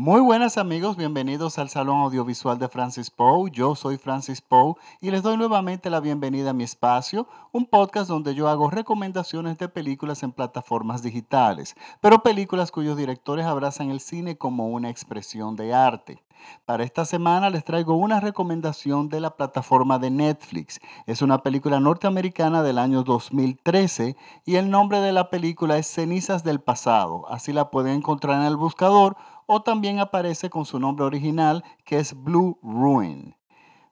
Muy buenas amigos, bienvenidos al Salón Audiovisual de Francis Poe. Yo soy Francis Poe y les doy nuevamente la bienvenida a mi espacio, un podcast donde yo hago recomendaciones de películas en plataformas digitales, pero películas cuyos directores abrazan el cine como una expresión de arte. Para esta semana les traigo una recomendación de la plataforma de Netflix. Es una película norteamericana del año 2013 y el nombre de la película es Cenizas del Pasado. Así la pueden encontrar en el buscador o también aparece con su nombre original que es Blue Ruin.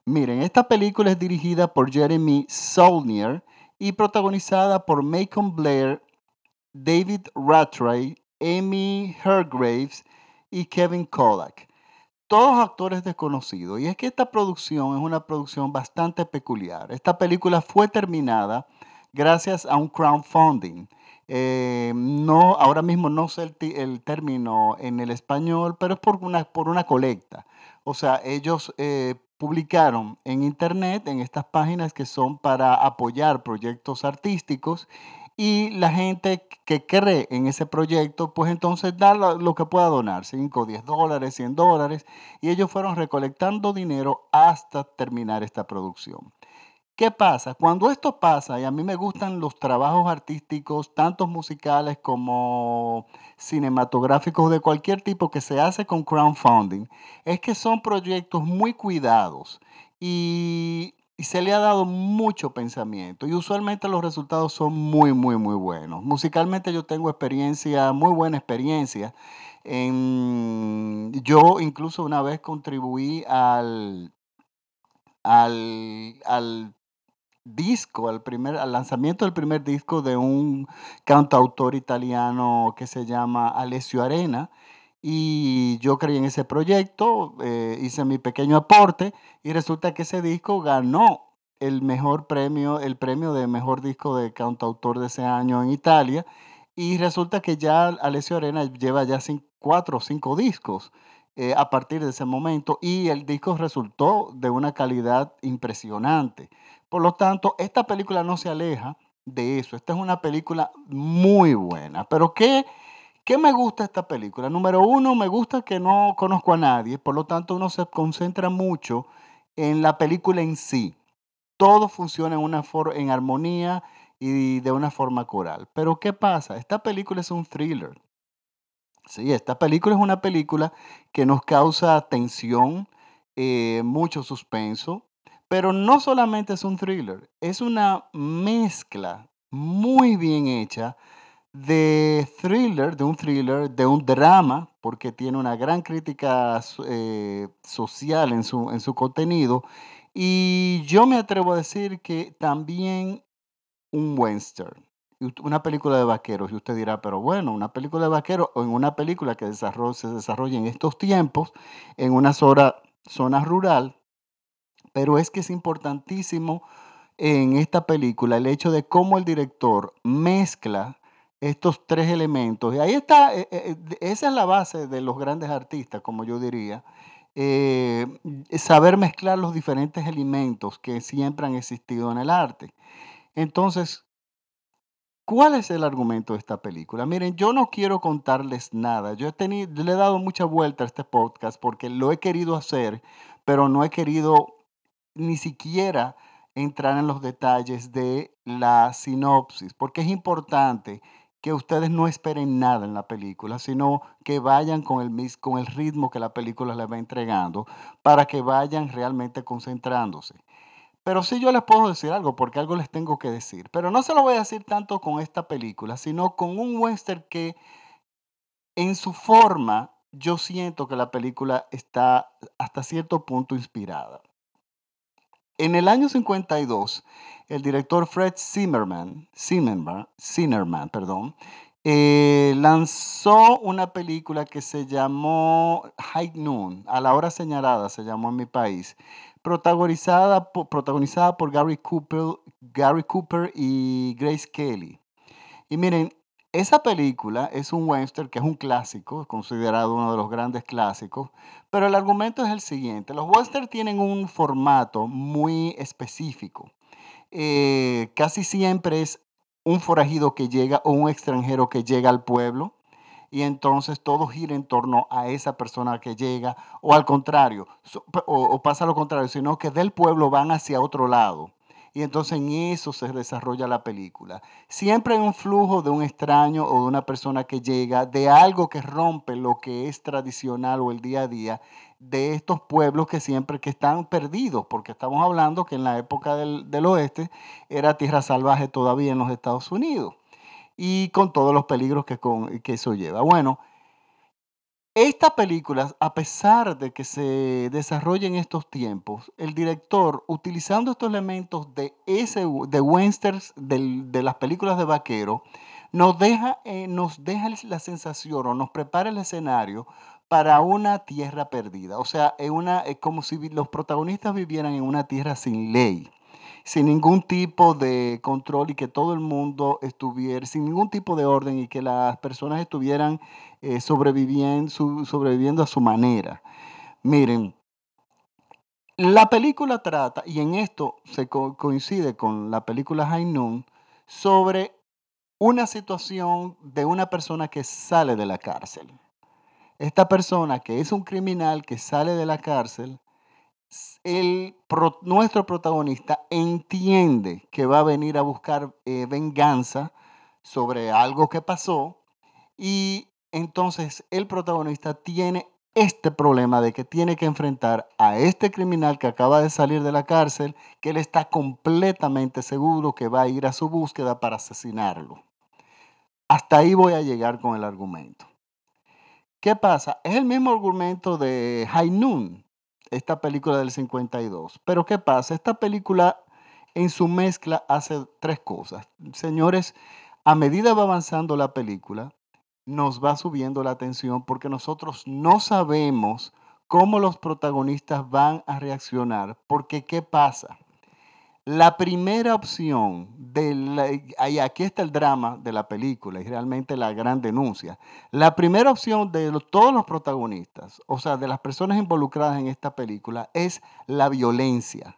Miren, esta película es dirigida por Jeremy Saulnier y protagonizada por Macon Blair, David Rattray, Amy Hergraves y Kevin Kodak. Todos actores desconocidos. Y es que esta producción es una producción bastante peculiar. Esta película fue terminada gracias a un crowdfunding. Eh, no, ahora mismo no sé el, término en el español, pero es por una, por una colecta. O sea, ellos eh, publicaron en internet, en estas páginas que son para apoyar proyectos artísticos y la gente que cree en ese proyecto, pues entonces da lo, que pueda donar, 5, 10 dólares, 100 dólares, y ellos fueron recolectando dinero hasta terminar esta producción. ¿Qué pasa? Cuando esto pasa, y a mí me gustan los trabajos artísticos, tanto musicales como cinematográficos de cualquier tipo que se hace con crowdfunding, es que son proyectos muy cuidados y, se le ha dado mucho pensamiento y usualmente los resultados son muy, muy, muy buenos. Musicalmente yo tengo experiencia, muy buena experiencia. En, yo incluso una vez contribuí al, al disco, al, primer, al lanzamiento del primer disco de un cantautor italiano que se llama Alessio Arena. Y yo creí en ese proyecto, eh, hice mi pequeño aporte y resulta que ese disco ganó el mejor premio, el premio de mejor disco de cantautor de ese año en Italia. Y resulta que ya Alessio Arena lleva ya cuatro o cinco discos eh, a partir de ese momento y el disco resultó de una calidad impresionante. Por lo tanto, esta película no se aleja de eso. Esta es una película muy buena. Pero ¿qué, ¿qué me gusta esta película? Número uno, me gusta que no conozco a nadie. Por lo tanto, uno se concentra mucho en la película en sí. Todo funciona en, una en armonía y de una forma coral. Pero ¿qué pasa? Esta película es un thriller. Sí, esta película es una película que nos causa tensión, eh, mucho suspenso, pero no solamente es un thriller, es una mezcla muy bien hecha de thriller, de un thriller, de un drama, porque tiene una gran crítica eh, social en su, en su contenido. Y yo me atrevo a decir que también un western, una película de vaqueros. Y usted dirá, pero bueno, una película de vaqueros o en una película que se desarrolla en estos tiempos, en una zona, rural, pero es que es importantísimo en esta película el hecho de cómo el director mezcla estos tres elementos. Y ahí está, eh, eh, eh, esa es la base de los grandes artistas, como yo diría. saber mezclar los diferentes elementos que siempre han existido en el arte. Entonces, ¿cuál es el argumento de esta película? Miren, yo no quiero contarles nada. Yo he tenido, le he dado mucha vuelta a este podcast porque lo he querido hacer, pero no he querido ni siquiera entrar en los detalles de la sinopsis, porque es importante que ustedes no esperen nada en la película, sino que vayan con el, con el ritmo que la película les va entregando para que vayan realmente concentrándose. Pero sí yo les puedo decir algo, porque algo les tengo que decir. Pero no se lo voy a decir tanto con esta película, sino con un western que en su forma yo siento que la película está hasta cierto punto inspirada. En el año 52, el director Fred Zimmerman, Zimmerman, perdón, eh, lanzó una película que se llamó High Noon, a la hora señalada se llamó en mi país, protagonizada protagonizada por Gary Cooper, Gary Cooper y Grace Kelly. Y miren, esa película es un western que es un clásico, considerado uno de los grandes clásicos, pero el argumento es el siguiente. Los westerns tienen un formato muy específico. Eh, casi siempre es un forajido que llega o un extranjero que llega al pueblo y entonces todo gira en torno a esa persona que llega, o al contrario, o, pasa lo contrario, sino que del pueblo van hacia otro lado. Y entonces en eso se desarrolla la película. Siempre hay un flujo de un extraño o de una persona que llega, de algo que rompe lo que es tradicional o el día a día de estos pueblos que siempre que están perdidos, porque estamos hablando que en la época del, del oeste era tierra salvaje todavía en los Estados Unidos y con todos los peligros que, con, que eso lleva. Bueno, esta película, a pesar de que se desarrolla en estos tiempos, el director, utilizando estos elementos de, ese, de de las películas de vaquero, nos deja, eh, nos deja la sensación o nos prepara el escenario para una tierra perdida. O sea, es, una, es como si los protagonistas vivieran en una tierra sin ley sin ningún tipo de control y que todo el mundo estuviera, sin ningún tipo de orden y que las personas estuvieran eh, sobreviviendo, sobreviviendo a su manera. Miren, la película trata, y en esto se coincide con la película High Noon, sobre una situación de una persona que sale de la cárcel. Esta persona que es un criminal que sale de la cárcel nuestro protagonista entiende que va a venir a buscar eh, venganza sobre algo que pasó y entonces el protagonista tiene este problema de que tiene que enfrentar a este criminal que acaba de salir de la cárcel, que él está completamente seguro que va a ir a su búsqueda para asesinarlo. Hasta ahí voy a llegar con el argumento. ¿Qué pasa? Es el mismo argumento de High esta película del 52. Pero ¿qué pasa? Esta película en su mezcla hace tres cosas. Señores, a medida va avanzando la película, nos va subiendo la tensión porque nosotros no sabemos cómo los protagonistas van a reaccionar. Porque ¿qué pasa? La primera opción, de y aquí está el drama de la película y realmente la gran denuncia. La primera opción de todos los protagonistas, o sea, de las personas involucradas en esta película, es la violencia.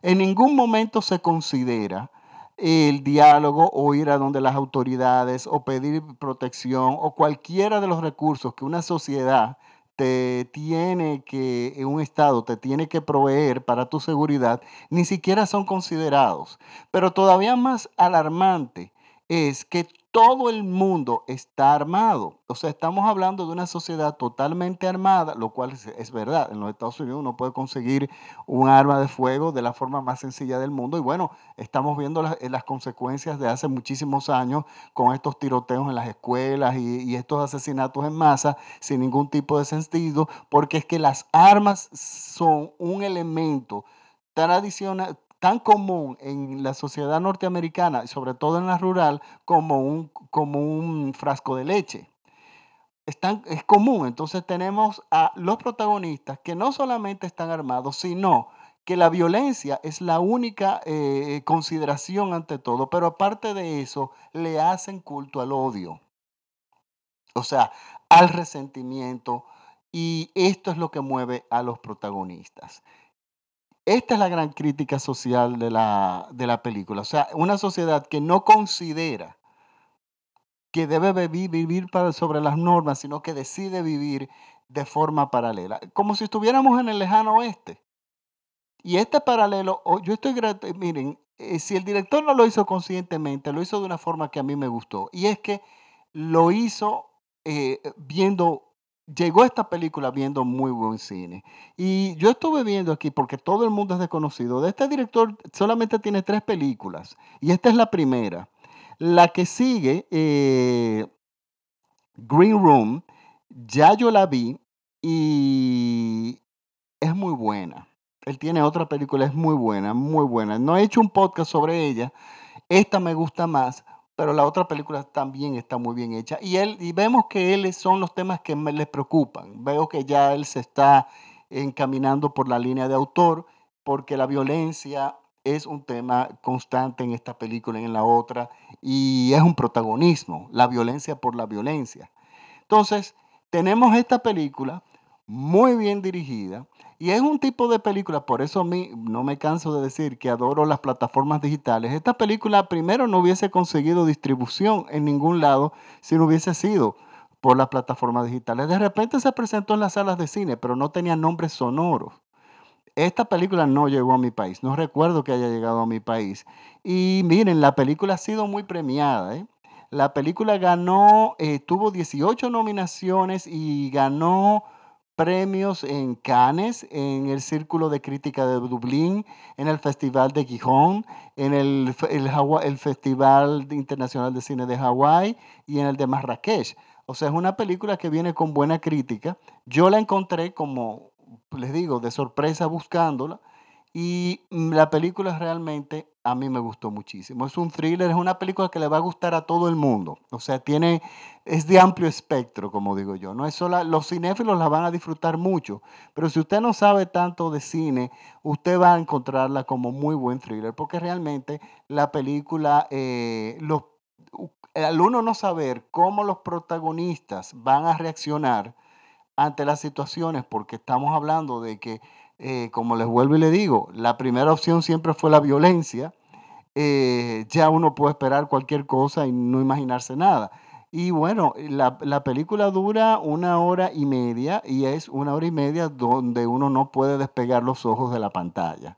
En ningún momento se considera el diálogo o ir a donde las autoridades o pedir protección o cualquiera de los recursos que una sociedad te tiene que, un estado, te tiene que proveer para tu seguridad, ni siquiera son considerados. Pero todavía más alarmante es que todo el mundo está armado. O sea, estamos hablando de una sociedad totalmente armada, lo cual es, verdad. En los Estados Unidos uno puede conseguir un arma de fuego de la forma más sencilla del mundo. Y bueno, estamos viendo las, las consecuencias de hace muchísimos años con estos tiroteos en las escuelas y, y estos asesinatos en masa sin ningún tipo de sentido, porque es que las armas son un elemento tradicional, tan común en la sociedad norteamericana, sobre todo en la rural, como un, como un frasco de leche. Es, es común, entonces tenemos a los protagonistas que no solamente están armados, sino que la violencia es la única eh, consideración ante todo, pero aparte de eso, le hacen culto al odio, o sea, al resentimiento, y esto es lo que mueve a los protagonistas. Esta es la gran crítica social de la, de la película. O sea, una sociedad que no considera que debe vivir sobre las normas, sino que decide vivir de forma paralela, como si estuviéramos en el lejano oeste. Y este paralelo, yo estoy, miren, eh, si el director no lo hizo conscientemente, lo hizo de una forma que a mí me gustó. Y es que lo hizo eh, viendo llegó esta película viendo muy buen cine. Y yo estuve viendo aquí, porque todo el mundo es desconocido, de este director solamente tiene tres películas. Y esta es la primera. La que sigue, eh, Green Room, ya yo la vi y es muy buena. Él tiene otra película, es muy buena, muy buena. No he hecho un podcast sobre ella. Esta me gusta más pero la otra película también está muy bien hecha. Y, él, y vemos que él son los temas que me le preocupan. Veo que ya él se está encaminando por la línea de autor, porque la violencia es un tema constante en esta película y en la otra, y es un protagonismo, la violencia por la violencia. Entonces, tenemos esta película muy bien dirigida, y es un tipo de película, por eso a mí no me canso de decir que adoro las plataformas digitales. Esta película primero no hubiese conseguido distribución en ningún lado si no hubiese sido por las plataformas digitales. De repente se presentó en las salas de cine, pero no tenía nombres sonoros. Esta película no llegó a mi país, no recuerdo que haya llegado a mi país. Y miren, la película ha sido muy premiada. ¿eh? La película ganó, eh, tuvo 18 nominaciones y ganó premios en Cannes, en el Círculo de Crítica de Dublín, en el Festival de Gijón, en el, el, Festival Internacional de Cine de Hawái y en el de Marrakech. O sea, es una película que viene con buena crítica. Yo la encontré como les digo, de sorpresa buscándola. Y mm, la película realmente a mí me gustó muchísimo. Es un thriller, es una película que le va a gustar a todo el mundo. O sea, tiene, es de amplio espectro, como digo yo. No es solo, los cinéfilos la van a disfrutar mucho, pero si usted no sabe tanto de cine, usted va a encontrarla como muy buen thriller, porque realmente la película, eh, los, al uno no saber cómo los protagonistas van a reaccionar, ante las situaciones, porque estamos hablando de que, eh, como les vuelvo y le digo, la primera opción siempre fue la violencia, eh, ya uno puede esperar cualquier cosa y no imaginarse nada. Y bueno, la, la, película dura una hora y media y es una hora y media donde uno no puede despegar los ojos de la pantalla.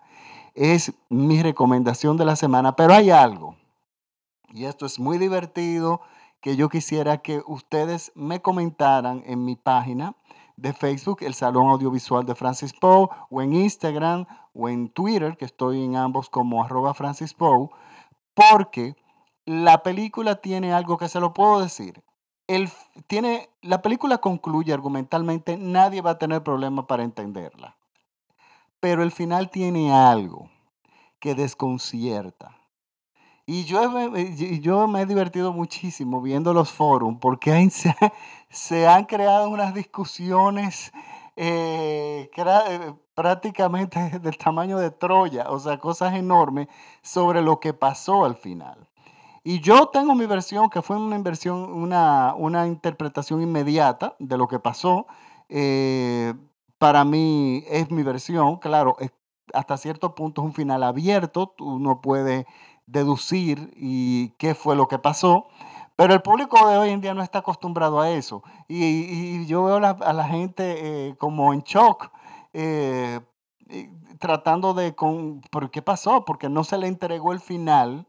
Es mi recomendación de la semana, pero hay algo, y esto es muy divertido, que yo quisiera que ustedes me comentaran en mi página de Facebook, el Salón Audiovisual de Francis Poe, o en Instagram o en Twitter, que estoy en ambos como arroba Francis Poe, porque la película tiene algo que se lo puedo decir. El, tiene, la película concluye argumentalmente, nadie va a tener problema para entenderla. Pero el final tiene algo que desconcierta. Y yo, yo me he divertido muchísimo viendo los foros porque se, se han creado unas discusiones eh, eh, prácticamente del tamaño de Troya, o sea, cosas enormes sobre lo que pasó al final. Y yo tengo mi versión, que fue una inversión, una, una interpretación inmediata de lo que pasó. Eh, para mí es mi versión, claro, hasta cierto punto es un final abierto, uno puede deducir y qué fue lo que pasó. Pero el público de hoy en día no está acostumbrado a eso. Y, yo veo a la gente eh, como en shock, eh, tratando de... Con, ¿Por qué pasó? Porque no se le entregó el final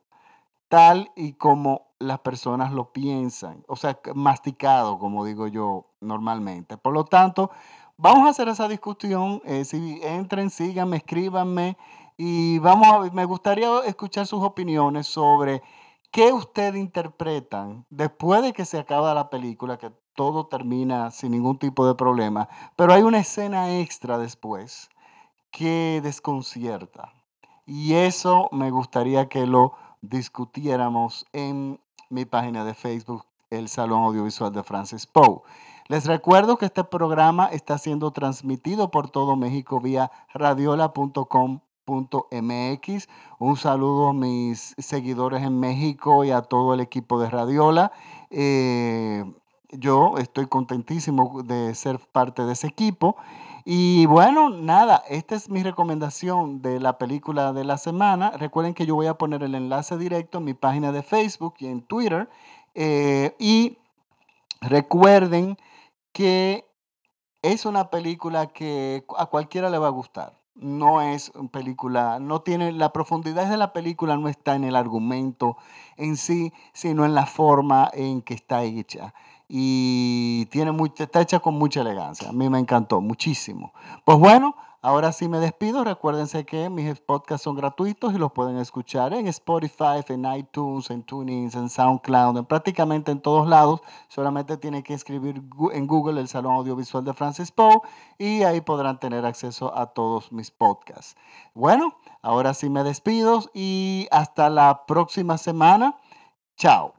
tal y como las personas lo piensan. O sea, masticado, como digo yo normalmente. Por lo tanto, vamos a hacer esa discusión. Eh, si entren, síganme, escríbanme. Y vamos a, me gustaría escuchar sus opiniones sobre qué ustedes interpretan después de que se acaba la película, que todo termina sin ningún tipo de problema, pero hay una escena extra después que desconcierta. Y eso me gustaría que lo discutiéramos en mi página de Facebook, el Salón Audiovisual de Francis Poe. Les recuerdo que este programa está siendo transmitido por todo México vía radiola.com Un saludo a mis seguidores en México y a todo el equipo de Radiola. Eh, yo estoy contentísimo de ser parte de ese equipo. Y bueno, nada, esta es mi recomendación de la película de la semana. Recuerden que yo voy a poner el enlace directo en mi página de Facebook y en Twitter. Eh, y recuerden que es una película que a cualquiera le va a gustar no es película, no tiene, la profundidad de la película no está en el argumento en sí, sino en la forma en que está hecha. Y tiene está hecha con mucha elegancia. A mí me encantó muchísimo. Pues bueno, Ahora sí me despido. Recuérdense que mis podcasts son gratuitos y los pueden escuchar en Spotify, en iTunes, en TuneIn, en SoundCloud, en prácticamente en todos lados. Solamente tienen que escribir en Google el Salón Audiovisual de Francis Poe y ahí podrán tener acceso a todos mis podcasts. Bueno, ahora sí me despido y hasta la próxima semana. Chao.